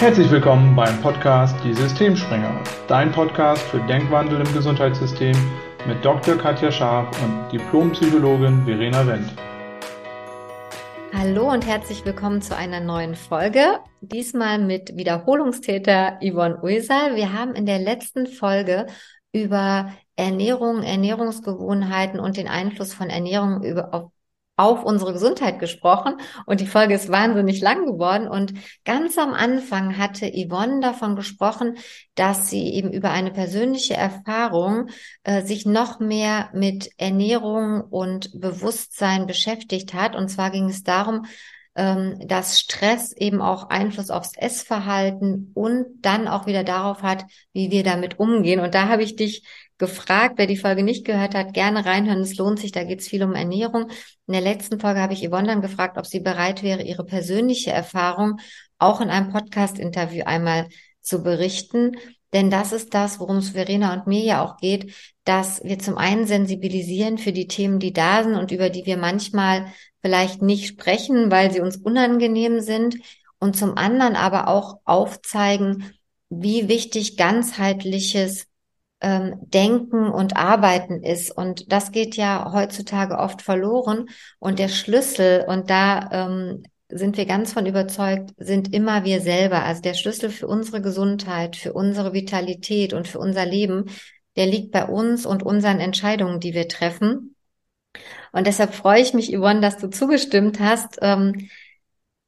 Herzlich willkommen beim Podcast Die Systemspringer, dein Podcast für Denkwandel im Gesundheitssystem mit Dr. Katja Scharf und Diplompsychologin Verena Wendt. Hallo und herzlich willkommen zu einer neuen Folge. Diesmal mit Wiederholungstäter Yvonne Uysal. Wir haben in der letzten Folge über Ernährung, Ernährungsgewohnheiten und den Einfluss von Ernährung über, auf, auf unsere Gesundheit gesprochen. Und die Folge ist wahnsinnig lang geworden. Und ganz am Anfang hatte Yvonne davon gesprochen, dass sie eben über eine persönliche Erfahrung äh, sich noch mehr mit Ernährung und Bewusstsein beschäftigt hat. Und zwar ging es darum, ähm, dass Stress eben auch Einfluss aufs Essverhalten und dann auch wieder darauf hat, wie wir damit umgehen. Und da habe ich dich gefragt, wer die Folge nicht gehört hat, gerne reinhören. Es lohnt sich, da geht es viel um Ernährung. In der letzten Folge habe ich Yvonne dann gefragt, ob sie bereit wäre, ihre persönliche Erfahrung auch in einem Podcast-Interview einmal zu berichten. Denn das ist das, worum es Verena und mir ja auch geht, dass wir zum einen sensibilisieren für die Themen, die da sind und über die wir manchmal vielleicht nicht sprechen, weil sie uns unangenehm sind und zum anderen aber auch aufzeigen, wie wichtig ganzheitliches ähm, Denken und Arbeiten ist. Und das geht ja heutzutage oft verloren. Und der Schlüssel, und da ähm, sind wir ganz von überzeugt, sind immer wir selber. Also der Schlüssel für unsere Gesundheit, für unsere Vitalität und für unser Leben, der liegt bei uns und unseren Entscheidungen, die wir treffen. Und deshalb freue ich mich, Yvonne, dass du zugestimmt hast, ähm,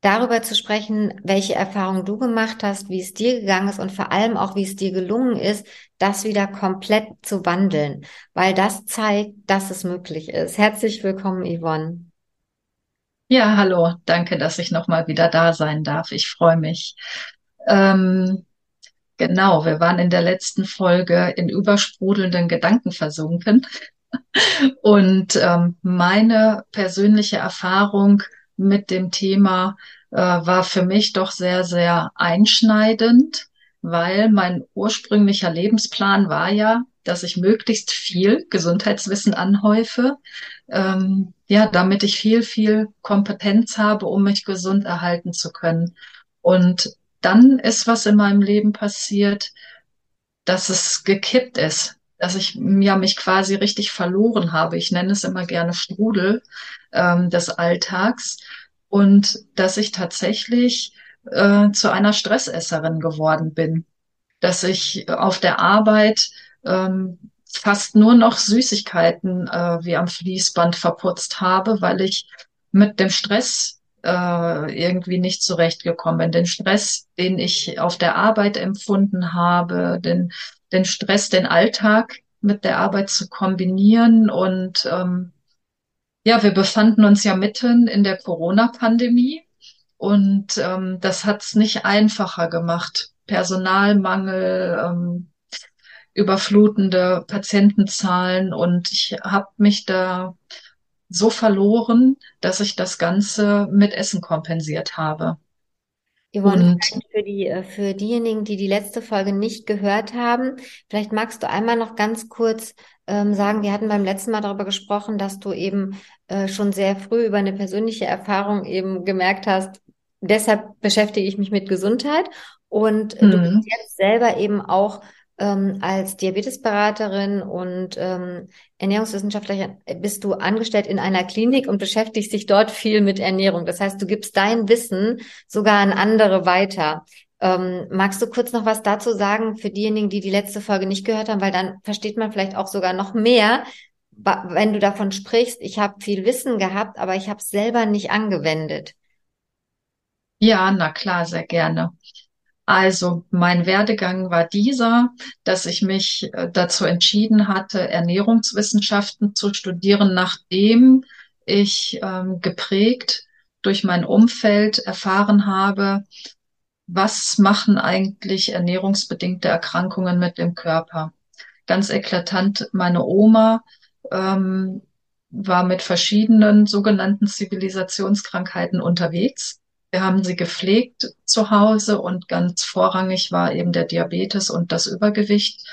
darüber zu sprechen, welche Erfahrungen du gemacht hast, wie es dir gegangen ist und vor allem auch, wie es dir gelungen ist, das wieder komplett zu wandeln, weil das zeigt, dass es möglich ist. Herzlich willkommen, Yvonne. Ja, hallo, danke, dass ich nochmal wieder da sein darf. Ich freue mich. Ähm, genau, wir waren in der letzten Folge in übersprudelnden Gedanken versunken. Und ähm, meine persönliche Erfahrung mit dem Thema äh, war für mich doch sehr, sehr einschneidend, weil mein ursprünglicher Lebensplan war ja, dass ich möglichst viel Gesundheitswissen anhäufe, ähm, ja, damit ich viel, viel Kompetenz habe, um mich gesund erhalten zu können. Und dann ist was in meinem Leben passiert, dass es gekippt ist, dass ich ja mich quasi richtig verloren habe. Ich nenne es immer gerne Strudel ähm, des Alltags und dass ich tatsächlich äh, zu einer Stressesserin geworden bin, dass ich auf der Arbeit ähm, fast nur noch Süßigkeiten äh, wie am Fließband verputzt habe, weil ich mit dem Stress äh, irgendwie nicht zurechtgekommen bin. Den Stress, den ich auf der Arbeit empfunden habe, den den Stress, den Alltag mit der Arbeit zu kombinieren. Und ähm, ja, wir befanden uns ja mitten in der Corona-Pandemie und ähm, das hat es nicht einfacher gemacht. Personalmangel, ähm, überflutende Patientenzahlen und ich habe mich da so verloren, dass ich das Ganze mit Essen kompensiert habe. Yvonne, und für die, äh, für diejenigen, die die letzte Folge nicht gehört haben, vielleicht magst du einmal noch ganz kurz ähm, sagen, wir hatten beim letzten Mal darüber gesprochen, dass du eben äh, schon sehr früh über eine persönliche Erfahrung eben gemerkt hast, deshalb beschäftige ich mich mit Gesundheit und mhm. du bist jetzt selber eben auch ähm, als Diabetesberaterin und ähm, Ernährungswissenschaftlerin bist du angestellt in einer Klinik und beschäftigst dich dort viel mit Ernährung. Das heißt, du gibst dein Wissen sogar an andere weiter. Ähm, magst du kurz noch was dazu sagen für diejenigen, die die letzte Folge nicht gehört haben, weil dann versteht man vielleicht auch sogar noch mehr, wenn du davon sprichst, ich habe viel Wissen gehabt, aber ich habe es selber nicht angewendet. Ja, na klar, sehr gerne. Also mein Werdegang war dieser, dass ich mich äh, dazu entschieden hatte, Ernährungswissenschaften zu studieren, nachdem ich ähm, geprägt durch mein Umfeld erfahren habe, was machen eigentlich ernährungsbedingte Erkrankungen mit dem Körper. Ganz eklatant, meine Oma ähm, war mit verschiedenen sogenannten Zivilisationskrankheiten unterwegs wir haben sie gepflegt zu Hause und ganz vorrangig war eben der Diabetes und das Übergewicht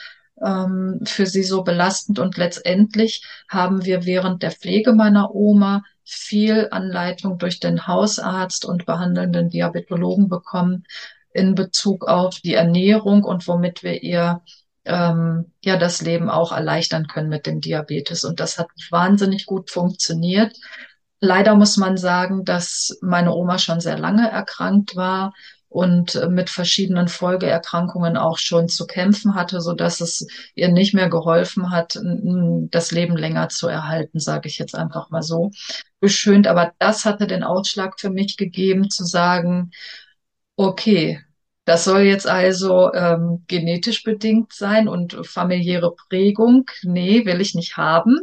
ähm, für sie so belastend. Und letztendlich haben wir während der Pflege meiner Oma viel Anleitung durch den Hausarzt und behandelnden Diabetologen bekommen, in Bezug auf die Ernährung und womit wir ihr ähm, ja das Leben auch erleichtern können mit dem Diabetes. Und das hat wahnsinnig gut funktioniert. Leider muss man sagen, dass meine Oma schon sehr lange erkrankt war und mit verschiedenen Folgeerkrankungen auch schon zu kämpfen hatte, so dass es ihr nicht mehr geholfen hat, das Leben länger zu erhalten, sage ich jetzt einfach mal so beschönt. Aber das hatte den Ausschlag für mich gegeben, zu sagen, okay, das soll jetzt also ähm, genetisch bedingt sein und familiäre Prägung. Nee, will ich nicht haben.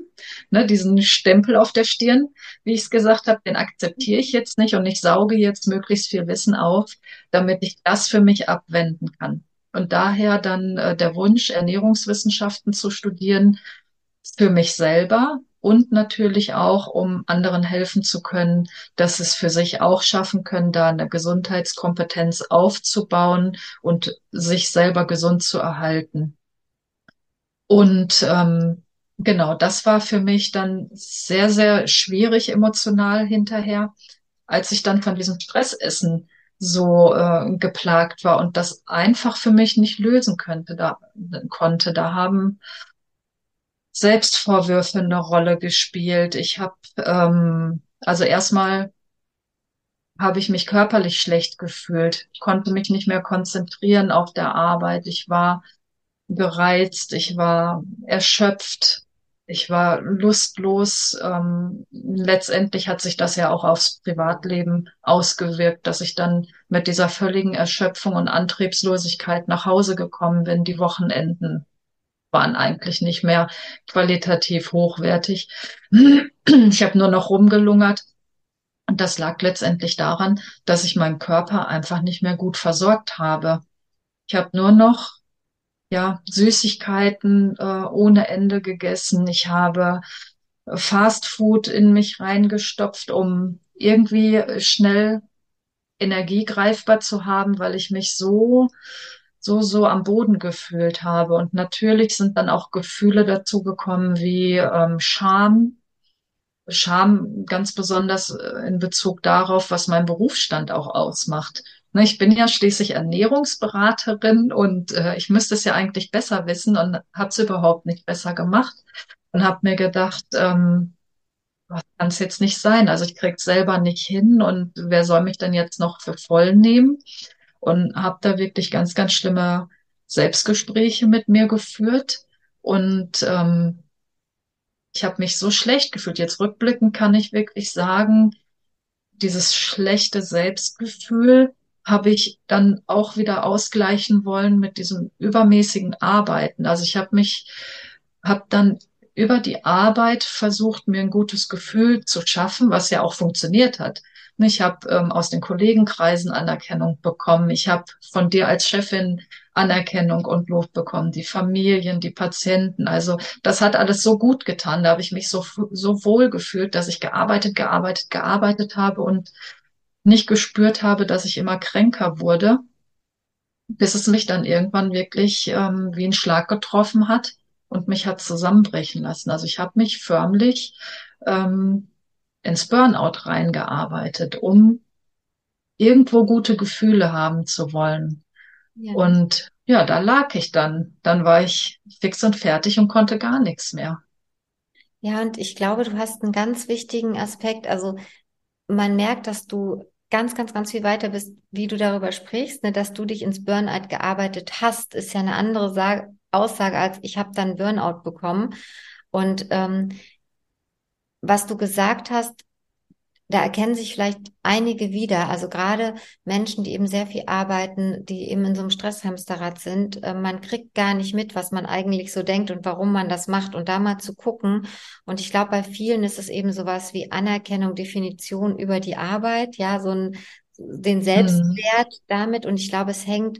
Ne, diesen Stempel auf der Stirn, wie ich es gesagt habe, den akzeptiere ich jetzt nicht und ich sauge jetzt möglichst viel Wissen auf, damit ich das für mich abwenden kann. Und daher dann äh, der Wunsch, Ernährungswissenschaften zu studieren, für mich selber, und natürlich auch, um anderen helfen zu können, dass es für sich auch schaffen können, da eine Gesundheitskompetenz aufzubauen und sich selber gesund zu erhalten. Und ähm, genau, das war für mich dann sehr, sehr schwierig emotional hinterher, als ich dann von diesem Stressessen so äh, geplagt war und das einfach für mich nicht lösen könnte, da konnte. Da haben Selbstvorwürfe eine Rolle gespielt. Ich habe, ähm, also erstmal habe ich mich körperlich schlecht gefühlt. Ich konnte mich nicht mehr konzentrieren auf der Arbeit. Ich war gereizt, ich war erschöpft, ich war lustlos. Ähm, letztendlich hat sich das ja auch aufs Privatleben ausgewirkt, dass ich dann mit dieser völligen Erschöpfung und Antriebslosigkeit nach Hause gekommen bin, die Wochenenden waren eigentlich nicht mehr qualitativ hochwertig. Ich habe nur noch rumgelungert. Und das lag letztendlich daran, dass ich meinen Körper einfach nicht mehr gut versorgt habe. Ich habe nur noch ja Süßigkeiten äh, ohne Ende gegessen. Ich habe Fast Food in mich reingestopft, um irgendwie schnell Energie greifbar zu haben, weil ich mich so so, so am Boden gefühlt habe. Und natürlich sind dann auch Gefühle dazu gekommen wie ähm, Scham. Scham ganz besonders äh, in Bezug darauf, was mein Berufsstand auch ausmacht. Ne, ich bin ja schließlich Ernährungsberaterin und äh, ich müsste es ja eigentlich besser wissen und habe es überhaupt nicht besser gemacht und habe mir gedacht, ähm, das kann es jetzt nicht sein. Also ich krieg's selber nicht hin und wer soll mich denn jetzt noch für voll nehmen? Und habe da wirklich ganz, ganz schlimme Selbstgespräche mit mir geführt und ähm, ich habe mich so schlecht gefühlt. Jetzt rückblickend kann ich wirklich sagen, dieses schlechte Selbstgefühl habe ich dann auch wieder ausgleichen wollen mit diesem übermäßigen Arbeiten. Also ich habe mich, habe dann über die Arbeit versucht, mir ein gutes Gefühl zu schaffen, was ja auch funktioniert hat. Ich habe ähm, aus den Kollegenkreisen Anerkennung bekommen. Ich habe von dir als Chefin Anerkennung und Lob bekommen. Die Familien, die Patienten. Also das hat alles so gut getan. Da habe ich mich so, so wohl gefühlt, dass ich gearbeitet, gearbeitet, gearbeitet habe und nicht gespürt habe, dass ich immer kränker wurde, bis es mich dann irgendwann wirklich ähm, wie ein Schlag getroffen hat und mich hat zusammenbrechen lassen. Also ich habe mich förmlich ähm, ins Burnout reingearbeitet, um irgendwo gute Gefühle haben zu wollen. Ja. Und ja, da lag ich dann. Dann war ich fix und fertig und konnte gar nichts mehr. Ja, und ich glaube, du hast einen ganz wichtigen Aspekt. Also man merkt, dass du ganz, ganz, ganz viel weiter bist, wie du darüber sprichst, ne, dass du dich ins Burnout gearbeitet hast, ist ja eine andere Sage, Aussage als ich habe dann Burnout bekommen. Und ähm, was du gesagt hast, da erkennen sich vielleicht einige wieder. Also gerade Menschen, die eben sehr viel arbeiten, die eben in so einem Stresshamsterrad sind, äh, man kriegt gar nicht mit, was man eigentlich so denkt und warum man das macht und da mal zu gucken. Und ich glaube, bei vielen ist es eben sowas wie Anerkennung, Definition über die Arbeit, ja, so ein den Selbstwert mhm. damit. Und ich glaube, es hängt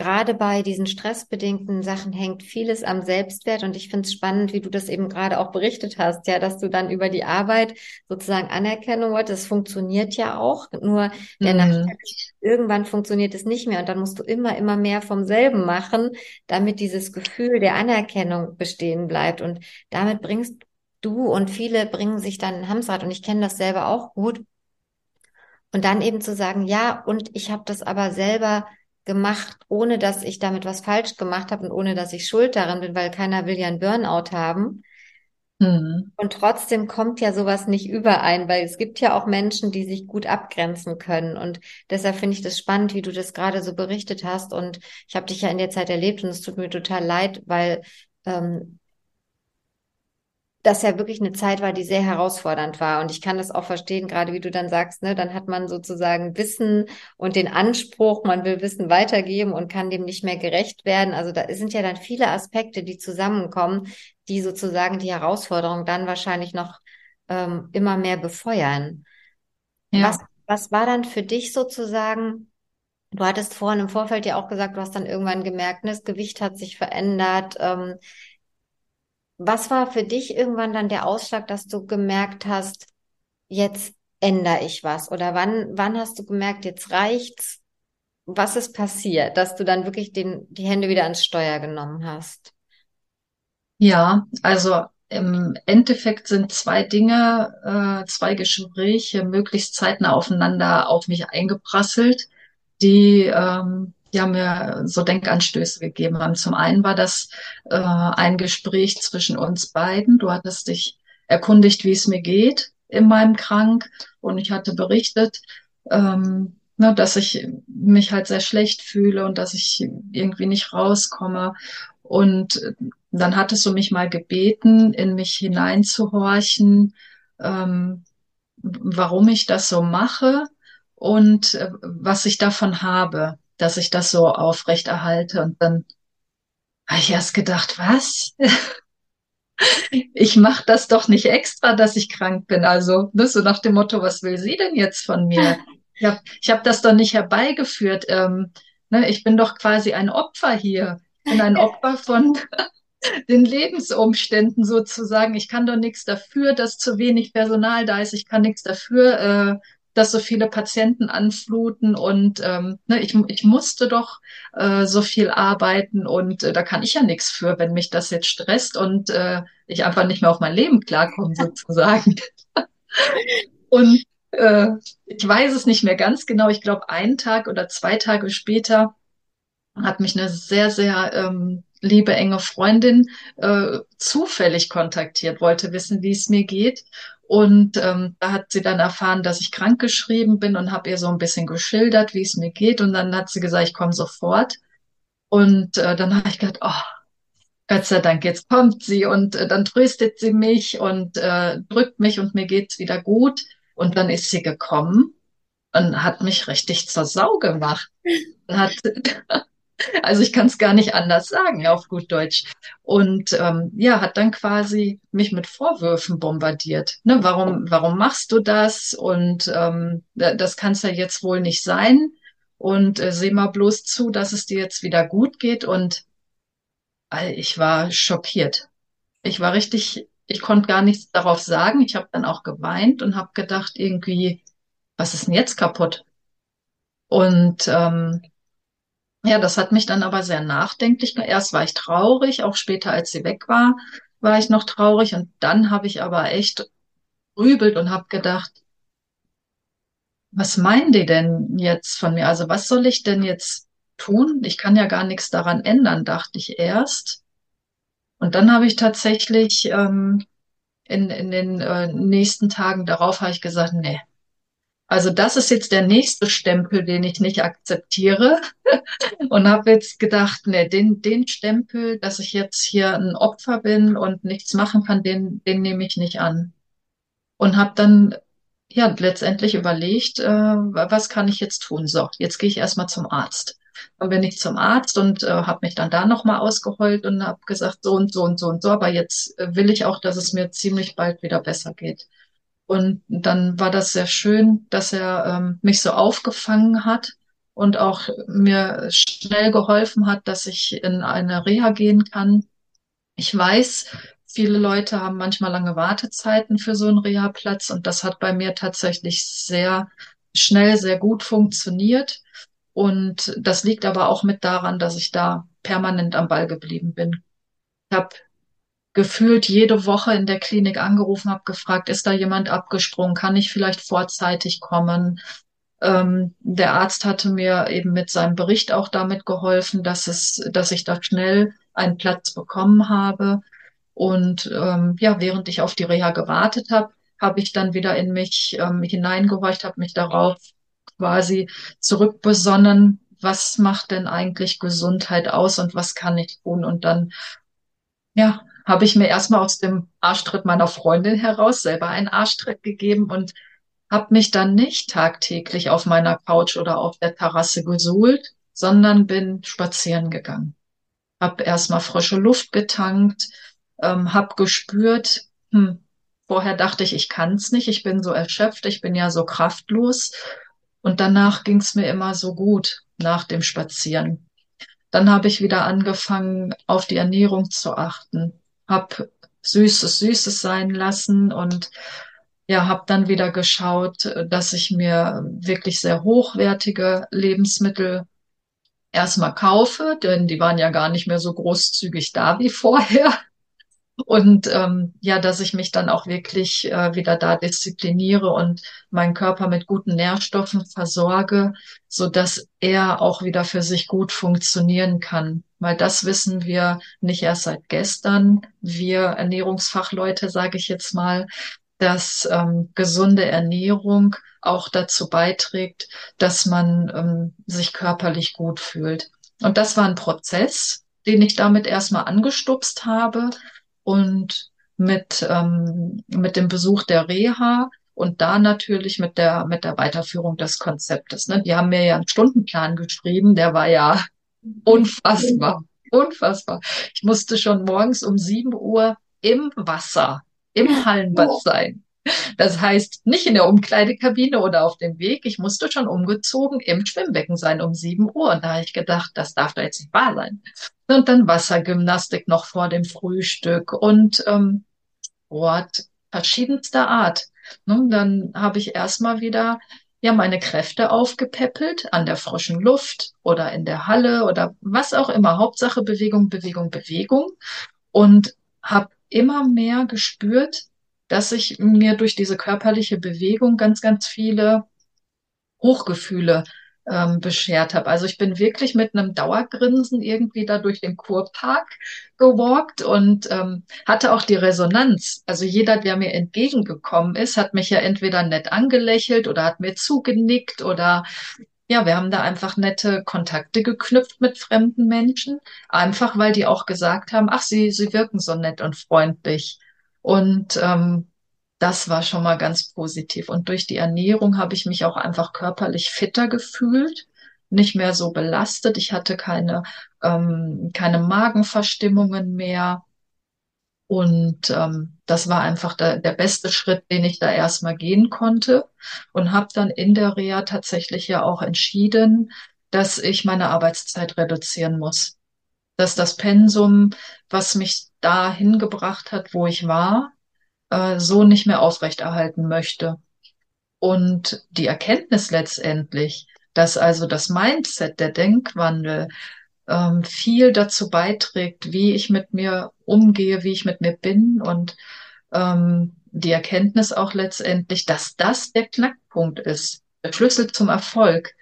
gerade bei diesen stressbedingten Sachen hängt vieles am Selbstwert und ich finde es spannend, wie du das eben gerade auch berichtet hast, ja, dass du dann über die Arbeit sozusagen Anerkennung wolltest. Das funktioniert ja auch, nur der mhm. Nachteil irgendwann funktioniert es nicht mehr und dann musst du immer, immer mehr vom selben machen, damit dieses Gefühl der Anerkennung bestehen bleibt und damit bringst du und viele bringen sich dann ein Hamsterrad und ich kenne das selber auch gut Und dann eben zu sagen, ja, und ich habe das aber selber gemacht, ohne dass ich damit was falsch gemacht habe und ohne dass ich schuld darin bin, weil keiner will ja einen Burnout haben. Mhm. Und trotzdem kommt ja sowas nicht überein, weil es gibt ja auch Menschen, die sich gut abgrenzen können. Und deshalb finde ich das spannend, wie du das gerade so berichtet hast. Und ich habe dich ja in der Zeit erlebt und es tut mir total leid, weil ähm, das ja wirklich eine Zeit war, die sehr herausfordernd war. Und ich kann das auch verstehen, gerade wie du dann sagst, ne, dann hat man sozusagen Wissen und den Anspruch, man will Wissen weitergeben und kann dem nicht mehr gerecht werden. Also da sind ja dann viele Aspekte, die zusammenkommen, die sozusagen die Herausforderung dann wahrscheinlich noch ähm, immer mehr befeuern. Ja. Was, was war dann für dich sozusagen? Du hattest vorhin im Vorfeld ja auch gesagt, du hast dann irgendwann gemerkt, ne, das Gewicht hat sich verändert. Ähm, was war für dich irgendwann dann der Ausschlag, dass du gemerkt hast, jetzt ändere ich was? Oder wann, wann hast du gemerkt, jetzt reicht's? Was ist passiert, dass du dann wirklich den, die Hände wieder ans Steuer genommen hast? Ja, also im Endeffekt sind zwei Dinge, äh, zwei Gespräche möglichst zeitnah aufeinander auf mich eingeprasselt, die ähm, die haben mir so Denkanstöße gegeben haben. Zum einen war das äh, ein Gespräch zwischen uns beiden. Du hattest dich erkundigt, wie es mir geht in meinem Krank und ich hatte berichtet, ähm, ne, dass ich mich halt sehr schlecht fühle und dass ich irgendwie nicht rauskomme. Und dann hattest du mich mal gebeten, in mich hineinzuhorchen, ähm, warum ich das so mache und äh, was ich davon habe dass ich das so aufrechterhalte. Und dann habe ich erst gedacht, was? ich mache das doch nicht extra, dass ich krank bin. Also ne, so nach dem Motto, was will sie denn jetzt von mir? Ich habe ich hab das doch nicht herbeigeführt. Ähm, ne, ich bin doch quasi ein Opfer hier. Ich bin ein Opfer von den Lebensumständen sozusagen. Ich kann doch nichts dafür, dass zu wenig Personal da ist. Ich kann nichts dafür, äh, dass so viele Patienten anfluten und ähm, ne, ich, ich musste doch äh, so viel arbeiten und äh, da kann ich ja nichts für, wenn mich das jetzt stresst und äh, ich einfach nicht mehr auf mein Leben klarkomme sozusagen. und äh, ich weiß es nicht mehr ganz genau. Ich glaube, einen Tag oder zwei Tage später hat mich eine sehr, sehr ähm, liebe enge Freundin äh, zufällig kontaktiert, wollte wissen, wie es mir geht. Und ähm, da hat sie dann erfahren, dass ich krankgeschrieben bin und habe ihr so ein bisschen geschildert, wie es mir geht. Und dann hat sie gesagt, ich komme sofort. Und äh, dann habe ich gedacht, oh, Gott sei Dank, jetzt kommt sie und äh, dann tröstet sie mich und äh, drückt mich und mir geht's wieder gut. Und dann ist sie gekommen und hat mich richtig zur Sau gemacht. Und hat Also ich kann es gar nicht anders sagen auf gut Deutsch. Und ähm, ja, hat dann quasi mich mit Vorwürfen bombardiert. Ne, warum, warum machst du das? Und ähm, das kann es ja jetzt wohl nicht sein. Und äh, seh mal bloß zu, dass es dir jetzt wieder gut geht. Und äh, ich war schockiert. Ich war richtig, ich konnte gar nichts darauf sagen. Ich habe dann auch geweint und habe gedacht, irgendwie, was ist denn jetzt kaputt? Und ähm, ja, das hat mich dann aber sehr nachdenklich. Erst war ich traurig, auch später, als sie weg war, war ich noch traurig. Und dann habe ich aber echt grübelt und habe gedacht, was meinen die denn jetzt von mir? Also was soll ich denn jetzt tun? Ich kann ja gar nichts daran ändern, dachte ich erst. Und dann habe ich tatsächlich ähm, in, in den äh, nächsten Tagen darauf habe ich gesagt, nee, also das ist jetzt der nächste Stempel, den ich nicht akzeptiere. und habe jetzt gedacht, nee, den, den Stempel, dass ich jetzt hier ein Opfer bin und nichts machen kann, den, den nehme ich nicht an. Und habe dann ja letztendlich überlegt, äh, was kann ich jetzt tun? So, jetzt gehe ich erstmal zum Arzt. Dann bin ich zum Arzt und äh, habe mich dann da nochmal ausgeheult und habe gesagt, so und so und so und so, aber jetzt äh, will ich auch, dass es mir ziemlich bald wieder besser geht. Und dann war das sehr schön, dass er ähm, mich so aufgefangen hat und auch mir schnell geholfen hat, dass ich in eine Reha gehen kann. Ich weiß, viele Leute haben manchmal lange Wartezeiten für so einen Reha-Platz und das hat bei mir tatsächlich sehr schnell, sehr gut funktioniert. Und das liegt aber auch mit daran, dass ich da permanent am Ball geblieben bin. Ich habe gefühlt jede Woche in der Klinik angerufen, habe gefragt, ist da jemand abgesprungen, kann ich vielleicht vorzeitig kommen? Ähm, der Arzt hatte mir eben mit seinem Bericht auch damit geholfen, dass es, dass ich da schnell einen Platz bekommen habe. Und ähm, ja, während ich auf die Reha gewartet habe, habe ich dann wieder in mich ähm, hineingehorcht, habe mich darauf quasi zurückbesonnen, was macht denn eigentlich Gesundheit aus und was kann ich tun? Und dann, ja, habe ich mir erstmal aus dem Arschtritt meiner Freundin heraus selber einen Arschtritt gegeben und habe mich dann nicht tagtäglich auf meiner Couch oder auf der Terrasse gesuhlt, sondern bin spazieren gegangen. Hab erstmal frische Luft getankt, ähm, hab gespürt, hm, vorher dachte ich, ich kann's nicht, ich bin so erschöpft, ich bin ja so kraftlos. Und danach ging's mir immer so gut nach dem Spazieren. Dann habe ich wieder angefangen, auf die Ernährung zu achten, hab Süßes Süßes sein lassen und ja, habe dann wieder geschaut, dass ich mir wirklich sehr hochwertige Lebensmittel erstmal kaufe, denn die waren ja gar nicht mehr so großzügig da wie vorher. Und ähm, ja, dass ich mich dann auch wirklich äh, wieder da diszipliniere und meinen Körper mit guten Nährstoffen versorge, so dass er auch wieder für sich gut funktionieren kann. Weil das wissen wir nicht erst seit gestern. Wir Ernährungsfachleute, sage ich jetzt mal, dass ähm, gesunde Ernährung auch dazu beiträgt, dass man ähm, sich körperlich gut fühlt. Und das war ein Prozess, den ich damit erstmal angestupst habe und mit, ähm, mit dem Besuch der Reha und da natürlich mit der, mit der Weiterführung des Konzeptes. Ne? Die haben mir ja einen Stundenplan geschrieben, der war ja unfassbar, unfassbar. Ich musste schon morgens um sieben Uhr im Wasser, im Hallenbad sein. Das heißt, nicht in der Umkleidekabine oder auf dem Weg. Ich musste schon umgezogen im Schwimmbecken sein um sieben Uhr. Und da habe ich gedacht, das darf doch jetzt nicht wahr sein. Und dann Wassergymnastik noch vor dem Frühstück und ähm, Sport verschiedenster Art. Ne, dann habe ich erstmal wieder ja meine Kräfte aufgepäppelt an der frischen Luft oder in der Halle oder was auch immer. Hauptsache Bewegung, Bewegung, Bewegung. Und habe immer mehr gespürt, dass ich mir durch diese körperliche Bewegung ganz, ganz viele Hochgefühle ähm, beschert habe. Also ich bin wirklich mit einem Dauergrinsen irgendwie da durch den Kurpark gewalkt und ähm, hatte auch die Resonanz. Also jeder, der mir entgegengekommen ist, hat mich ja entweder nett angelächelt oder hat mir zugenickt oder ja, wir haben da einfach nette Kontakte geknüpft mit fremden Menschen, einfach weil die auch gesagt haben, ach, sie, sie wirken so nett und freundlich. Und ähm, das war schon mal ganz positiv. Und durch die Ernährung habe ich mich auch einfach körperlich fitter gefühlt, nicht mehr so belastet. Ich hatte keine, ähm, keine Magenverstimmungen mehr. Und ähm, das war einfach der, der beste Schritt, den ich da erstmal gehen konnte. Und habe dann in der Reha tatsächlich ja auch entschieden, dass ich meine Arbeitszeit reduzieren muss. Dass das Pensum, was mich da hingebracht hat, wo ich war, äh, so nicht mehr aufrechterhalten möchte. Und die Erkenntnis letztendlich, dass also das Mindset, der Denkwandel, ähm, viel dazu beiträgt, wie ich mit mir umgehe, wie ich mit mir bin und ähm, die Erkenntnis auch letztendlich, dass das der Knackpunkt ist, der Schlüssel zum Erfolg,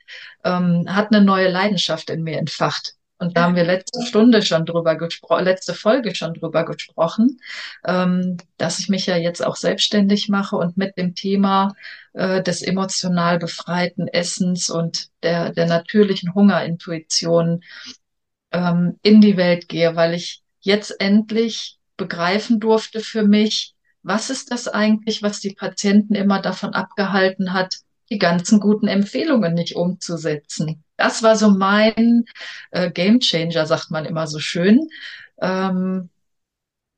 ähm, hat eine neue Leidenschaft in mir entfacht. Und da haben wir letzte Stunde schon drüber gesprochen, letzte Folge schon drüber gesprochen, ähm, dass ich mich ja jetzt auch selbstständig mache und mit dem Thema äh, des emotional befreiten Essens und der, der natürlichen Hungerintuition ähm, in die Welt gehe, weil ich jetzt endlich begreifen durfte für mich, was ist das eigentlich, was die Patienten immer davon abgehalten hat, die ganzen guten Empfehlungen nicht umzusetzen. Das war so mein äh, Game Changer, sagt man immer so schön. Ähm,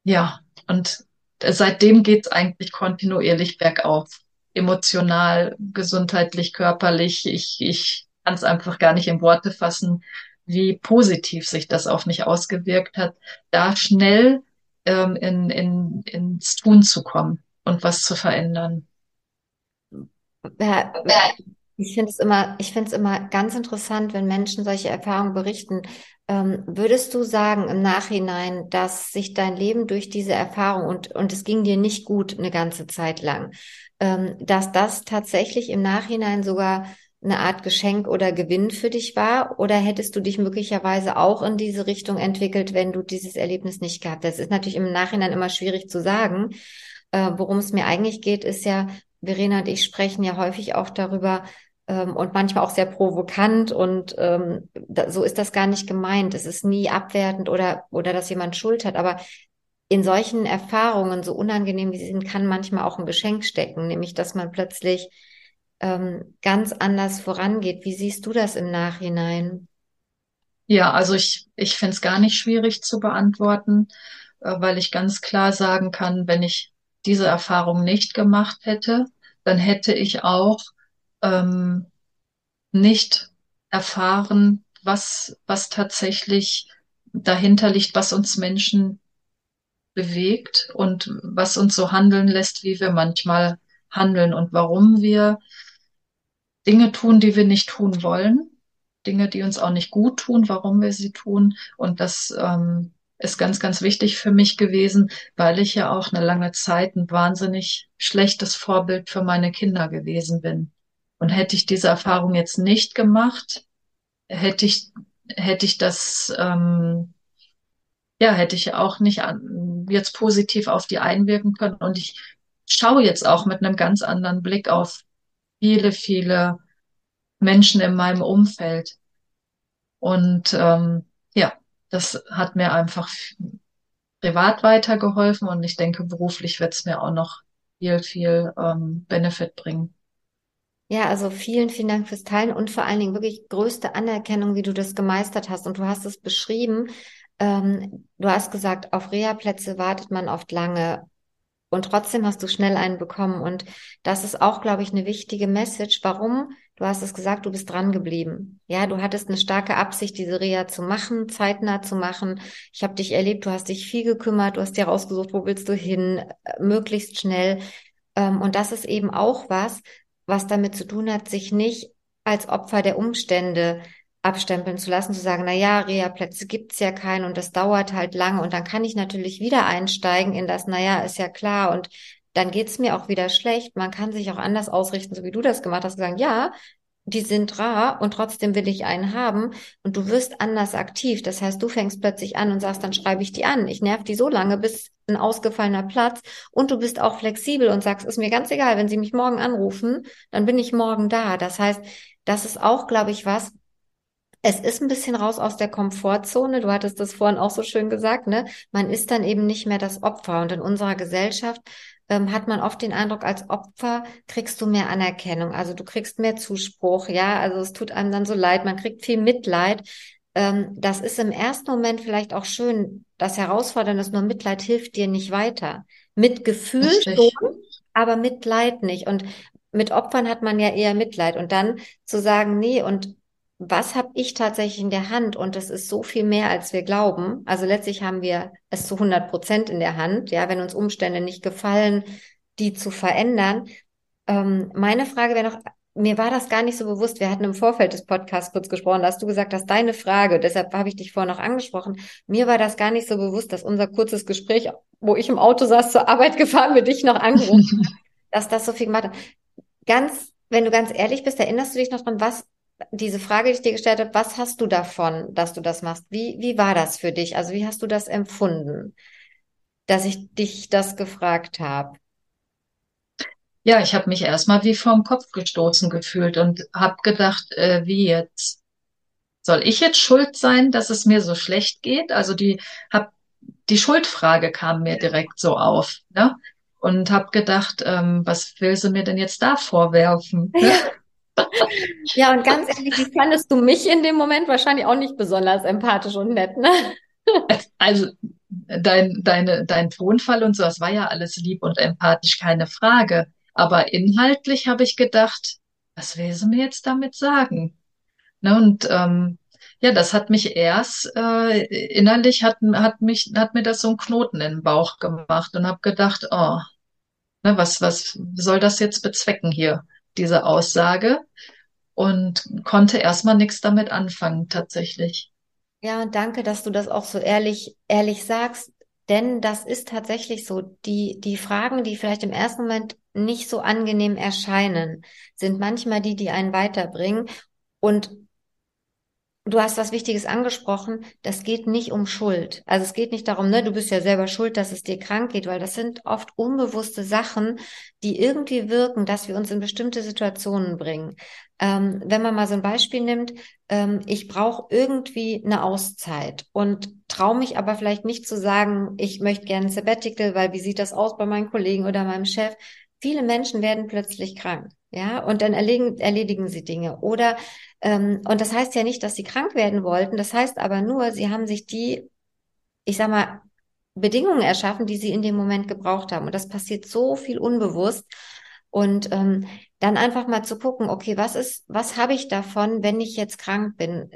ja, und seitdem geht's eigentlich kontinuierlich bergauf. Emotional, gesundheitlich, körperlich. Ich, ich kann es einfach gar nicht in Worte fassen, wie positiv sich das auf mich ausgewirkt hat, da schnell ähm, in, in, ins Tun zu kommen und was zu verändern. Ja, ich finde es immer, ich finde es immer ganz interessant, wenn Menschen solche Erfahrungen berichten. Ähm, würdest du sagen im Nachhinein, dass sich dein Leben durch diese Erfahrung und, und es ging dir nicht gut eine ganze Zeit lang, ähm, dass das tatsächlich im Nachhinein sogar eine Art Geschenk oder Gewinn für dich war? Oder hättest du dich möglicherweise auch in diese Richtung entwickelt, wenn du dieses Erlebnis nicht gehabt hättest? Das ist natürlich im Nachhinein immer schwierig zu sagen. Äh, worum es mir eigentlich geht, ist ja, Verena und ich sprechen ja häufig auch darüber, ähm, und manchmal auch sehr provokant und ähm, da, so ist das gar nicht gemeint. Es ist nie abwertend oder oder dass jemand Schuld hat, aber in solchen Erfahrungen, so unangenehm wie sie sind, kann manchmal auch ein Geschenk stecken, nämlich dass man plötzlich ähm, ganz anders vorangeht. Wie siehst du das im Nachhinein? Ja, also ich, ich finde es gar nicht schwierig zu beantworten, äh, weil ich ganz klar sagen kann, wenn ich diese Erfahrung nicht gemacht hätte, dann hätte ich auch ähm, nicht erfahren, was, was tatsächlich dahinter liegt, was uns Menschen bewegt und was uns so handeln lässt, wie wir manchmal handeln und warum wir Dinge tun, die wir nicht tun wollen, Dinge, die uns auch nicht gut tun, warum wir sie tun. Und das ähm, ist ganz, ganz wichtig für mich gewesen, weil ich ja auch eine lange Zeit ein wahnsinnig schlechtes Vorbild für meine Kinder gewesen bin. Und hätte ich diese Erfahrung jetzt nicht gemacht, hätte ich, hätte ich das, ähm, ja, hätte ich auch nicht an, jetzt positiv auf die einwirken können. Und ich schaue jetzt auch mit einem ganz anderen Blick auf viele, viele Menschen in meinem Umfeld. Und ähm, ja, das hat mir einfach privat weitergeholfen und ich denke, beruflich wird es mir auch noch viel, viel ähm, Benefit bringen. Ja, also vielen, vielen Dank fürs Teilen und vor allen Dingen wirklich größte Anerkennung, wie du das gemeistert hast. Und du hast es beschrieben. Ähm, du hast gesagt, auf Reha-Plätze wartet man oft lange. Und trotzdem hast du schnell einen bekommen. Und das ist auch, glaube ich, eine wichtige Message. Warum? Du hast es gesagt, du bist dran geblieben. Ja, du hattest eine starke Absicht, diese Reha zu machen, zeitnah zu machen. Ich habe dich erlebt, du hast dich viel gekümmert, du hast dir rausgesucht, wo willst du hin, äh, möglichst schnell. Ähm, und das ist eben auch was, was damit zu tun hat, sich nicht als Opfer der Umstände abstempeln zu lassen, zu sagen, na ja, Reha-Plätze gibt's ja keinen und das dauert halt lange und dann kann ich natürlich wieder einsteigen in das, na ja, ist ja klar und dann geht's mir auch wieder schlecht. Man kann sich auch anders ausrichten, so wie du das gemacht hast, sagen, ja, die sind rar und trotzdem will ich einen haben und du wirst anders aktiv. Das heißt, du fängst plötzlich an und sagst, dann schreibe ich die an. Ich nerv die so lange, bis ein ausgefallener Platz und du bist auch flexibel und sagst, ist mir ganz egal, wenn sie mich morgen anrufen, dann bin ich morgen da. Das heißt, das ist auch, glaube ich, was, es ist ein bisschen raus aus der Komfortzone. Du hattest das vorhin auch so schön gesagt, ne? Man ist dann eben nicht mehr das Opfer. Und in unserer Gesellschaft ähm, hat man oft den Eindruck, als Opfer kriegst du mehr Anerkennung, also du kriegst mehr Zuspruch, ja, also es tut einem dann so leid, man kriegt viel Mitleid. Ähm, das ist im ersten Moment vielleicht auch schön. Das Herausfordernde ist nur, Mitleid hilft dir nicht weiter. Mit Gefühl schon, aber Mitleid nicht. Und mit Opfern hat man ja eher Mitleid. Und dann zu sagen, nee, und was habe ich tatsächlich in der Hand? Und das ist so viel mehr, als wir glauben. Also letztlich haben wir es zu 100 Prozent in der Hand. Ja, wenn uns Umstände nicht gefallen, die zu verändern. Ähm, meine Frage wäre noch, mir war das gar nicht so bewusst. Wir hatten im Vorfeld des Podcasts kurz gesprochen, da hast du gesagt, dass deine Frage, deshalb habe ich dich vorhin noch angesprochen, mir war das gar nicht so bewusst, dass unser kurzes Gespräch, wo ich im Auto saß, zur Arbeit gefahren, mit dich noch angerufen, dass das so viel gemacht hat. Ganz, wenn du ganz ehrlich bist, erinnerst du dich noch dran, was diese Frage, die ich dir gestellt habe, was hast du davon, dass du das machst? Wie, wie war das für dich? Also wie hast du das empfunden, dass ich dich das gefragt habe? Ja, ich habe mich erstmal wie vom Kopf gestoßen gefühlt und habe gedacht, äh, wie jetzt? Soll ich jetzt schuld sein, dass es mir so schlecht geht? Also die hab, die Schuldfrage kam mir direkt so auf, ne? Und habe gedacht, ähm, was will sie mir denn jetzt da vorwerfen? Ne? Ja, und ganz ehrlich, wie fandest du mich in dem Moment? Wahrscheinlich auch nicht besonders empathisch und nett, ne? Also dein, deine, dein Tonfall und so, das war ja alles lieb und empathisch, keine Frage. Aber inhaltlich habe ich gedacht, was will sie mir jetzt damit sagen? Ne, und ähm, ja, das hat mich erst äh, innerlich hat, hat mich hat mir das so einen Knoten in den Bauch gemacht und habe gedacht, oh, ne, was was soll das jetzt bezwecken hier? Diese Aussage und konnte erstmal nichts damit anfangen, tatsächlich. Ja, danke, dass du das auch so ehrlich, ehrlich sagst. Denn das ist tatsächlich so, die, die Fragen, die vielleicht im ersten Moment nicht so angenehm erscheinen, sind manchmal die, die einen weiterbringen. Und du hast was Wichtiges angesprochen, das geht nicht um Schuld. Also es geht nicht darum, ne, du bist ja selber schuld, dass es dir krank geht, weil das sind oft unbewusste Sachen, die irgendwie wirken, dass wir uns in bestimmte Situationen bringen. Ähm, wenn man mal so ein Beispiel nimmt, ähm, ich brauche irgendwie eine Auszeit und traue mich aber vielleicht nicht zu sagen, ich möchte gerne ein Sabbatical, weil wie sieht das aus bei meinen Kollegen oder meinem Chef? Viele Menschen werden plötzlich krank, ja, und dann erledigen, erledigen sie Dinge. Oder und das heißt ja nicht, dass sie krank werden wollten. Das heißt aber nur, sie haben sich die, ich sag mal, Bedingungen erschaffen, die sie in dem Moment gebraucht haben. Und das passiert so viel unbewusst. Und ähm, dann einfach mal zu gucken, okay, was ist, was habe ich davon, wenn ich jetzt krank bin?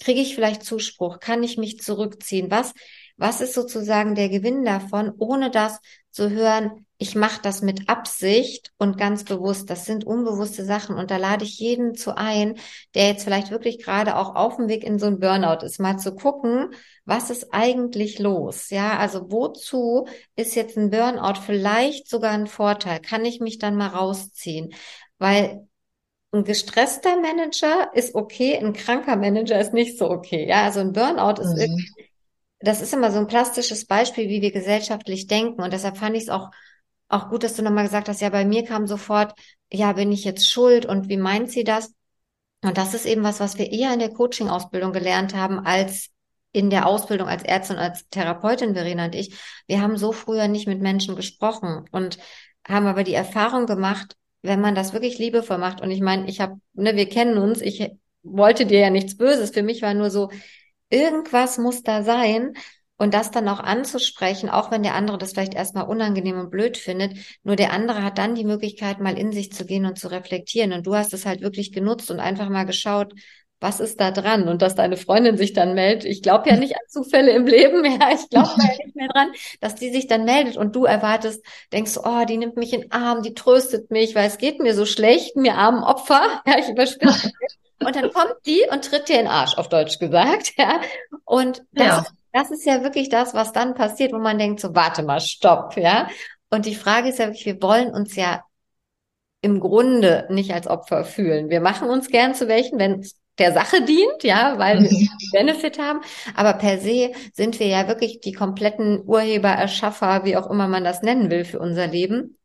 Kriege ich vielleicht Zuspruch? Kann ich mich zurückziehen? Was, was ist sozusagen der Gewinn davon, ohne das zu hören, ich mache das mit Absicht und ganz bewusst. Das sind unbewusste Sachen und da lade ich jeden zu ein, der jetzt vielleicht wirklich gerade auch auf dem Weg in so ein Burnout ist, mal zu gucken, was ist eigentlich los? Ja, also wozu ist jetzt ein Burnout vielleicht sogar ein Vorteil? Kann ich mich dann mal rausziehen? Weil ein gestresster Manager ist okay, ein kranker Manager ist nicht so okay. Ja, also ein Burnout ist mhm. Das ist immer so ein plastisches Beispiel, wie wir gesellschaftlich denken. Und deshalb fand ich es auch auch gut, dass du nochmal gesagt hast, ja, bei mir kam sofort, ja, bin ich jetzt schuld und wie meint sie das? Und das ist eben was, was wir eher in der Coaching-Ausbildung gelernt haben, als in der Ausbildung als Ärztin und als Therapeutin, Verena und ich. Wir haben so früher nicht mit Menschen gesprochen und haben aber die Erfahrung gemacht, wenn man das wirklich liebevoll macht. Und ich meine, ich habe, ne, wir kennen uns, ich wollte dir ja nichts Böses. Für mich war nur so, irgendwas muss da sein, und das dann auch anzusprechen, auch wenn der andere das vielleicht erstmal unangenehm und blöd findet, nur der andere hat dann die Möglichkeit, mal in sich zu gehen und zu reflektieren. Und du hast es halt wirklich genutzt und einfach mal geschaut, was ist da dran? Und dass deine Freundin sich dann meldet. Ich glaube ja nicht an Zufälle im Leben, ja, ich glaube ja nicht mehr dran, dass die sich dann meldet und du erwartest, denkst, oh, die nimmt mich in den Arm, die tröstet mich, weil es geht mir so schlecht, mir armen Opfer, ja, ich überspitze. und dann kommt die und tritt dir in den Arsch, auf Deutsch gesagt, ja. Und das ja. Das ist ja wirklich das, was dann passiert, wo man denkt, so, warte mal, stopp, ja. Und die Frage ist ja wirklich, wir wollen uns ja im Grunde nicht als Opfer fühlen. Wir machen uns gern zu welchen, wenn es der Sache dient, ja, weil wir mhm. Benefit haben. Aber per se sind wir ja wirklich die kompletten Urheber, Erschaffer, wie auch immer man das nennen will für unser Leben.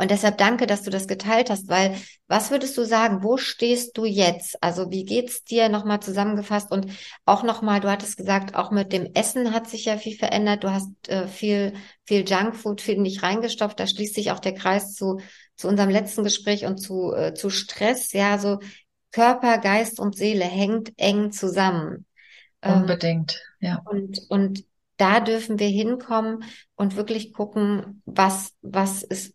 Und deshalb danke, dass du das geteilt hast, weil was würdest du sagen, wo stehst du jetzt? Also wie geht's dir nochmal zusammengefasst und auch nochmal, du hattest gesagt, auch mit dem Essen hat sich ja viel verändert. Du hast äh, viel, viel Junkfood, viel nicht reingestopft. Da schließt sich auch der Kreis zu, zu unserem letzten Gespräch und zu, äh, zu Stress. Ja, so Körper, Geist und Seele hängt eng zusammen. Ähm, Unbedingt, ähm, ja. Und, und da dürfen wir hinkommen und wirklich gucken, was, was ist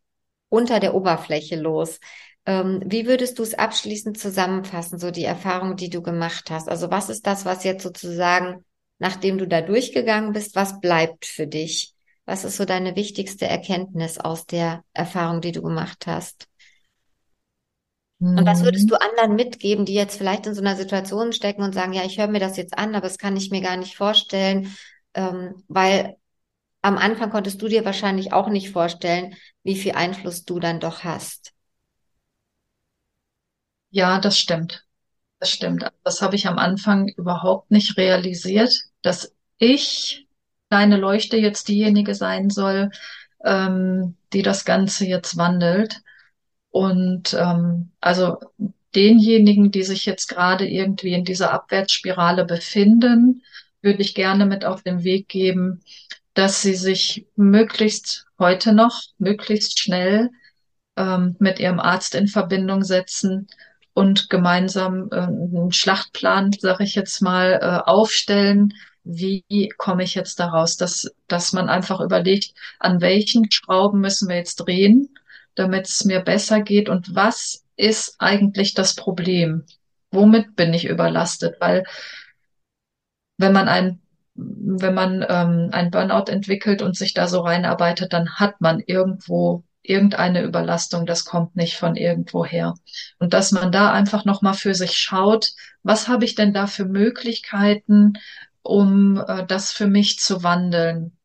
unter der Oberfläche los. Ähm, wie würdest du es abschließend zusammenfassen, so die Erfahrung, die du gemacht hast? Also was ist das, was jetzt sozusagen, nachdem du da durchgegangen bist, was bleibt für dich? Was ist so deine wichtigste Erkenntnis aus der Erfahrung, die du gemacht hast? Und was würdest mhm. du anderen mitgeben, die jetzt vielleicht in so einer Situation stecken und sagen, ja, ich höre mir das jetzt an, aber das kann ich mir gar nicht vorstellen, ähm, weil am Anfang konntest du dir wahrscheinlich auch nicht vorstellen, wie viel Einfluss du dann doch hast. Ja, das stimmt. Das stimmt. Das habe ich am Anfang überhaupt nicht realisiert, dass ich, deine Leuchte, jetzt diejenige sein soll, ähm, die das Ganze jetzt wandelt. Und ähm, also denjenigen, die sich jetzt gerade irgendwie in dieser Abwärtsspirale befinden, würde ich gerne mit auf den Weg geben, dass sie sich möglichst heute noch, möglichst schnell ähm, mit ihrem Arzt in Verbindung setzen und gemeinsam äh, einen Schlachtplan, sage ich jetzt mal, äh, aufstellen. Wie komme ich jetzt daraus, dass, dass man einfach überlegt, an welchen Schrauben müssen wir jetzt drehen, damit es mir besser geht und was ist eigentlich das Problem? Womit bin ich überlastet? Weil wenn man ein wenn man ähm, ein Burnout entwickelt und sich da so reinarbeitet, dann hat man irgendwo irgendeine Überlastung, das kommt nicht von irgendwo her. Und dass man da einfach nochmal für sich schaut, was habe ich denn da für Möglichkeiten, um äh, das für mich zu wandeln?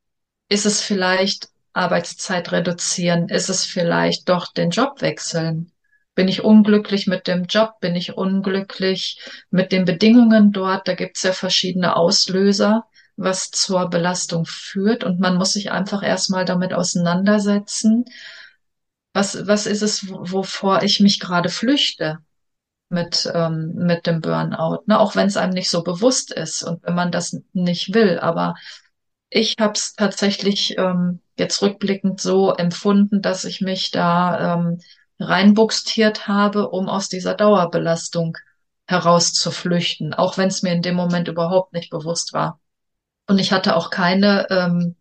ist es vielleicht Arbeitszeit reduzieren? Ist es vielleicht doch den Job wechseln? Bin ich unglücklich mit dem Job? Bin ich unglücklich mit den Bedingungen dort? Da gibt es ja verschiedene Auslöser, was zur Belastung führt. Und man muss sich einfach erstmal damit auseinandersetzen. Was, was ist es, wovor ich mich gerade flüchte? mit, ähm, mit dem Burnout, ne? auch wenn es einem nicht so bewusst ist und wenn man das nicht will. Aber ich habe es tatsächlich ähm, jetzt rückblickend so empfunden, dass ich mich da ähm, reinbuxtiert habe, um aus dieser Dauerbelastung herauszuflüchten, auch wenn es mir in dem Moment überhaupt nicht bewusst war. Und ich hatte auch keine ähm,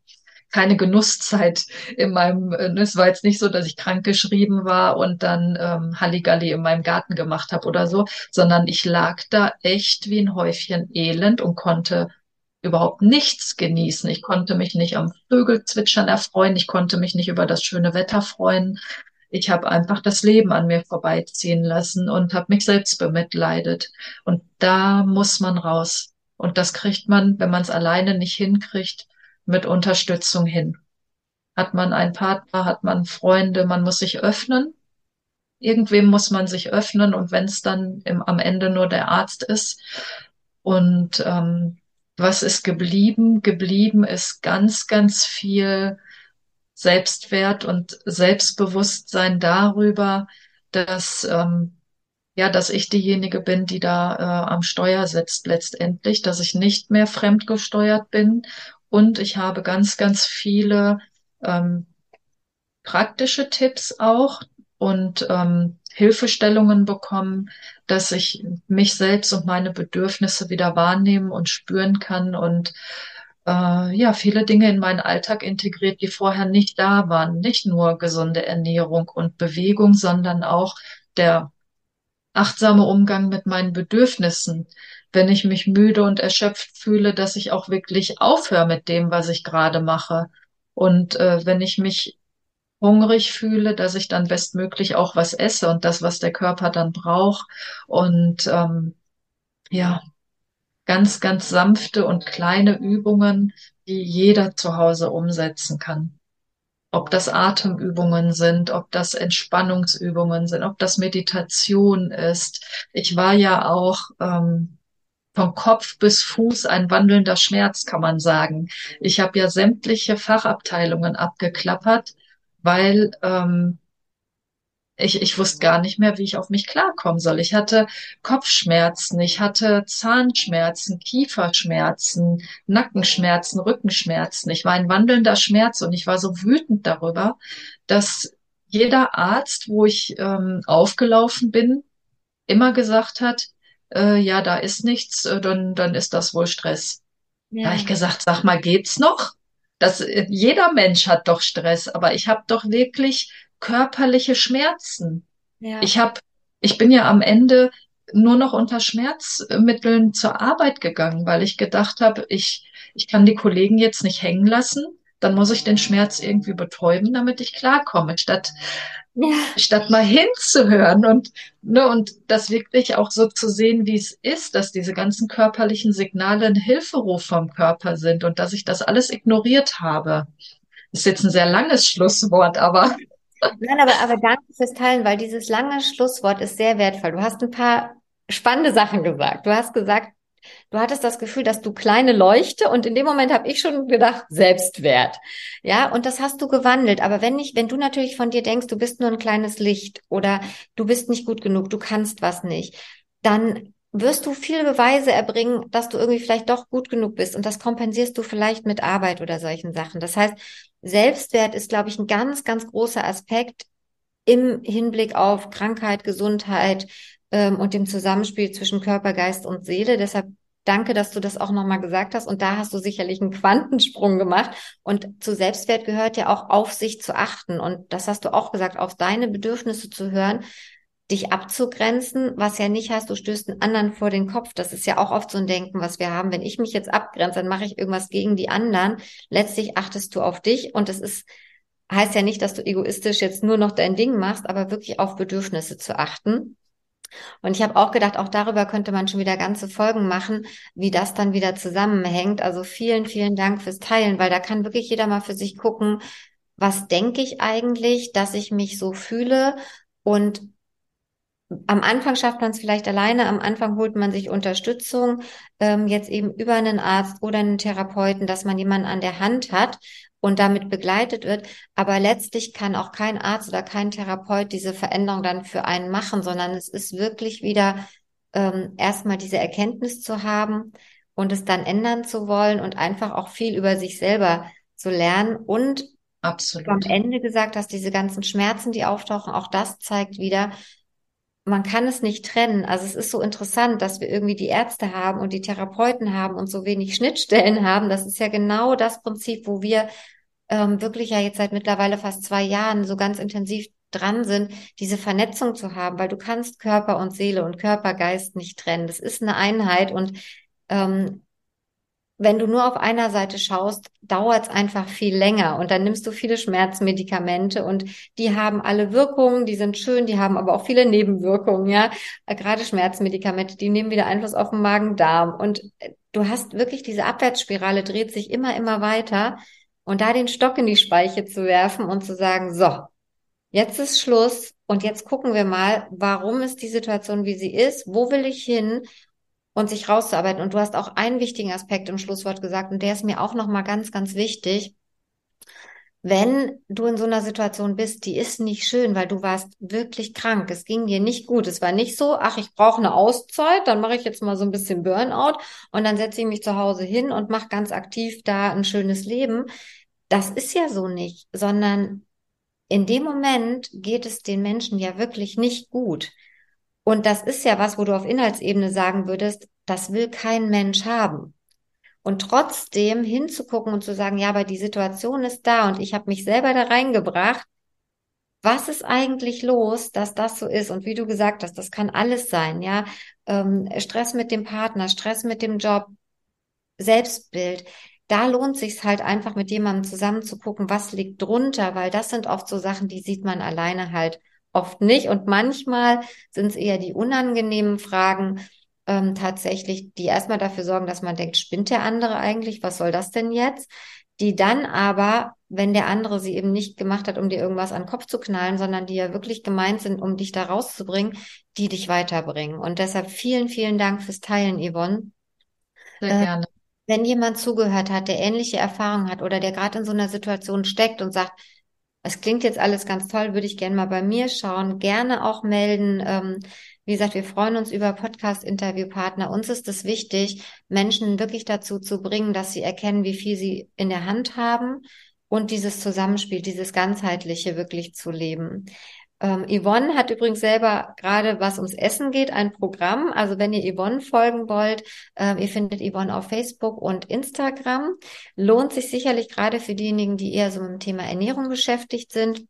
keine Genusszeit in meinem, äh, es war jetzt nicht so, dass ich krank geschrieben war und dann ähm, Halligalli in meinem Garten gemacht habe oder so, sondern ich lag da echt wie ein Häufchen Elend und konnte überhaupt nichts genießen. Ich konnte mich nicht am Vögelzwitschern erfreuen, ich konnte mich nicht über das schöne Wetter freuen. Ich habe einfach das Leben an mir vorbeiziehen lassen und habe mich selbst bemitleidet. Und da muss man raus. Und das kriegt man, wenn man es alleine nicht hinkriegt, mit Unterstützung hin. Hat man einen Partner, hat man Freunde, man muss sich öffnen. Irgendwem muss man sich öffnen und wenn es dann im, am Ende nur der Arzt ist. Und ähm, was ist geblieben? Geblieben ist ganz, ganz viel Selbstwert und Selbstbewusstsein darüber, dass ähm, ja, dass ich diejenige bin, die da äh, am Steuer sitzt letztendlich, dass ich nicht mehr fremdgesteuert bin und ich habe ganz, ganz viele ähm, praktische Tipps auch und ähm, Hilfestellungen bekommen, dass ich mich selbst und meine Bedürfnisse wieder wahrnehmen und spüren kann und äh, ja, viele Dinge in meinen Alltag integriert, die vorher nicht da waren. Nicht nur gesunde Ernährung und Bewegung, sondern auch der achtsame Umgang mit meinen Bedürfnissen, wenn ich mich müde und erschöpft fühle, dass ich auch wirklich aufhöre mit dem, was ich gerade mache. Und äh, wenn ich mich hungrig fühle, dass ich dann bestmöglich auch was esse und das, was der Körper dann braucht. Und ähm, ja, ganz, ganz sanfte und kleine Übungen, die jeder zu Hause umsetzen kann ob das Atemübungen sind, ob das Entspannungsübungen sind, ob das Meditation ist. Ich war ja auch ähm, von Kopf bis Fuß ein wandelnder Schmerz, kann man sagen. Ich habe ja sämtliche Fachabteilungen abgeklappert, weil ähm, ich, ich wusste gar nicht mehr, wie ich auf mich klarkommen soll. Ich hatte Kopfschmerzen, ich hatte Zahnschmerzen, Kieferschmerzen, Nackenschmerzen, Rückenschmerzen. Ich war ein wandelnder Schmerz und ich war so wütend darüber, dass jeder Arzt, wo ich ähm, aufgelaufen bin, immer gesagt hat, äh, ja, da ist nichts, äh, dann, dann ist das wohl Stress. Ja. Da habe ich gesagt, sag mal, geht's noch? Das, äh, jeder Mensch hat doch Stress, aber ich habe doch wirklich körperliche Schmerzen. Ja. Ich habe, ich bin ja am Ende nur noch unter Schmerzmitteln zur Arbeit gegangen, weil ich gedacht habe, ich, ich kann die Kollegen jetzt nicht hängen lassen. Dann muss ich den Schmerz irgendwie betäuben, damit ich klarkomme, statt, ja. statt mal hinzuhören und, ne, und das wirklich auch so zu sehen, wie es ist, dass diese ganzen körperlichen Signale ein Hilferuf vom Körper sind und dass ich das alles ignoriert habe. Das ist jetzt ein sehr langes Schlusswort, aber Nein, aber, aber danke fürs Teilen, weil dieses lange Schlusswort ist sehr wertvoll. Du hast ein paar spannende Sachen gesagt. Du hast gesagt, du hattest das Gefühl, dass du kleine Leuchte und in dem Moment habe ich schon gedacht, Selbstwert. Ja, und das hast du gewandelt. Aber wenn nicht, wenn du natürlich von dir denkst, du bist nur ein kleines Licht oder du bist nicht gut genug, du kannst was nicht, dann wirst du viele Beweise erbringen, dass du irgendwie vielleicht doch gut genug bist und das kompensierst du vielleicht mit Arbeit oder solchen Sachen. Das heißt, Selbstwert ist, glaube ich, ein ganz, ganz großer Aspekt im Hinblick auf Krankheit, Gesundheit ähm, und dem Zusammenspiel zwischen Körper, Geist und Seele. Deshalb danke, dass du das auch nochmal gesagt hast. Und da hast du sicherlich einen Quantensprung gemacht. Und zu Selbstwert gehört ja auch auf sich zu achten. Und das hast du auch gesagt, auf deine Bedürfnisse zu hören, dich abzugrenzen, was ja nicht heißt, du stößt einen anderen vor den Kopf. Das ist ja auch oft so ein Denken, was wir haben. Wenn ich mich jetzt abgrenze, dann mache ich irgendwas gegen die anderen. Letztlich achtest du auf dich und es ist, heißt ja nicht, dass du egoistisch jetzt nur noch dein Ding machst, aber wirklich auf Bedürfnisse zu achten. Und ich habe auch gedacht, auch darüber könnte man schon wieder ganze Folgen machen, wie das dann wieder zusammenhängt. Also vielen, vielen Dank fürs Teilen, weil da kann wirklich jeder mal für sich gucken, was denke ich eigentlich, dass ich mich so fühle und am Anfang schafft man es vielleicht alleine, am Anfang holt man sich Unterstützung, ähm, jetzt eben über einen Arzt oder einen Therapeuten, dass man jemanden an der Hand hat und damit begleitet wird. Aber letztlich kann auch kein Arzt oder kein Therapeut diese Veränderung dann für einen machen, sondern es ist wirklich wieder ähm, erstmal diese Erkenntnis zu haben und es dann ändern zu wollen und einfach auch viel über sich selber zu lernen und Absolut. am Ende gesagt hast, diese ganzen Schmerzen, die auftauchen, auch das zeigt wieder, man kann es nicht trennen. Also es ist so interessant, dass wir irgendwie die Ärzte haben und die Therapeuten haben und so wenig Schnittstellen haben. Das ist ja genau das Prinzip, wo wir ähm, wirklich ja jetzt seit mittlerweile fast zwei Jahren so ganz intensiv dran sind, diese Vernetzung zu haben, weil du kannst Körper und Seele und Körper, Geist nicht trennen. Das ist eine Einheit und ähm, wenn du nur auf einer Seite schaust, dauert es einfach viel länger und dann nimmst du viele Schmerzmedikamente und die haben alle Wirkungen, die sind schön, die haben aber auch viele Nebenwirkungen, ja. Gerade Schmerzmedikamente, die nehmen wieder Einfluss auf den Magen-Darm und äh, du hast wirklich diese Abwärtsspirale dreht sich immer, immer weiter und da den Stock in die Speiche zu werfen und zu sagen, so, jetzt ist Schluss und jetzt gucken wir mal, warum ist die Situation, wie sie ist, wo will ich hin und sich rauszuarbeiten. Und du hast auch einen wichtigen Aspekt im Schlusswort gesagt und der ist mir auch nochmal ganz, ganz wichtig. Wenn du in so einer Situation bist, die ist nicht schön, weil du warst wirklich krank, es ging dir nicht gut, es war nicht so, ach, ich brauche eine Auszeit, dann mache ich jetzt mal so ein bisschen Burnout und dann setze ich mich zu Hause hin und mache ganz aktiv da ein schönes Leben. Das ist ja so nicht, sondern in dem Moment geht es den Menschen ja wirklich nicht gut. Und das ist ja was, wo du auf Inhaltsebene sagen würdest, das will kein Mensch haben. Und trotzdem hinzugucken und zu sagen, ja, aber die Situation ist da und ich habe mich selber da reingebracht. Was ist eigentlich los, dass das so ist? Und wie du gesagt hast, das kann alles sein, ja. Ähm, Stress mit dem Partner, Stress mit dem Job, Selbstbild. Da lohnt sich halt einfach mit jemandem zusammen zu gucken, was liegt drunter, weil das sind oft so Sachen, die sieht man alleine halt oft nicht. Und manchmal sind es eher die unangenehmen Fragen ähm, tatsächlich, die erstmal dafür sorgen, dass man denkt, spinnt der andere eigentlich? Was soll das denn jetzt? Die dann aber, wenn der andere sie eben nicht gemacht hat, um dir irgendwas an den Kopf zu knallen, sondern die ja wirklich gemeint sind, um dich da rauszubringen, die dich weiterbringen. Und deshalb vielen, vielen Dank fürs Teilen, Yvonne. Sehr äh, gerne. Wenn jemand zugehört hat, der ähnliche Erfahrungen hat oder der gerade in so einer Situation steckt und sagt, es klingt jetzt alles ganz toll, würde ich gerne mal bei mir schauen, gerne auch melden. Ähm, wie gesagt, wir freuen uns über Podcast-Interviewpartner. Uns ist es wichtig, Menschen wirklich dazu zu bringen, dass sie erkennen, wie viel sie in der Hand haben und dieses Zusammenspiel, dieses ganzheitliche wirklich zu leben. Ähm, Yvonne hat übrigens selber gerade, was ums Essen geht, ein Programm. Also wenn ihr Yvonne folgen wollt, äh, ihr findet Yvonne auf Facebook und Instagram. Lohnt sich sicherlich gerade für diejenigen, die eher so mit dem Thema Ernährung beschäftigt sind.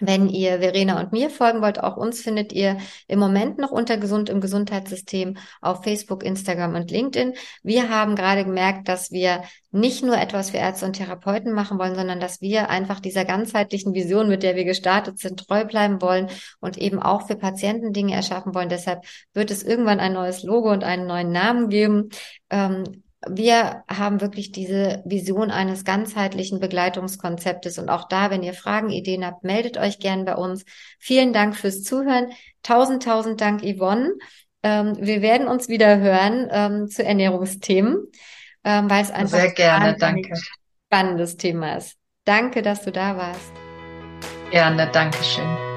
Wenn ihr Verena und mir folgen wollt, auch uns findet ihr im Moment noch unter Gesund im Gesundheitssystem auf Facebook, Instagram und LinkedIn. Wir haben gerade gemerkt, dass wir nicht nur etwas für Ärzte und Therapeuten machen wollen, sondern dass wir einfach dieser ganzheitlichen Vision, mit der wir gestartet sind, treu bleiben wollen und eben auch für Patienten Dinge erschaffen wollen. Deshalb wird es irgendwann ein neues Logo und einen neuen Namen geben. Ähm, wir haben wirklich diese Vision eines ganzheitlichen Begleitungskonzeptes. Und auch da, wenn ihr Fragen, Ideen habt, meldet euch gern bei uns. Vielen Dank fürs Zuhören. Tausend, tausend Dank, Yvonne. Ähm, wir werden uns wieder hören ähm, zu Ernährungsthemen, ähm, weil es einfach Sehr gerne, danke. spannendes Thema ist. Danke, dass du da warst. Gerne, danke schön.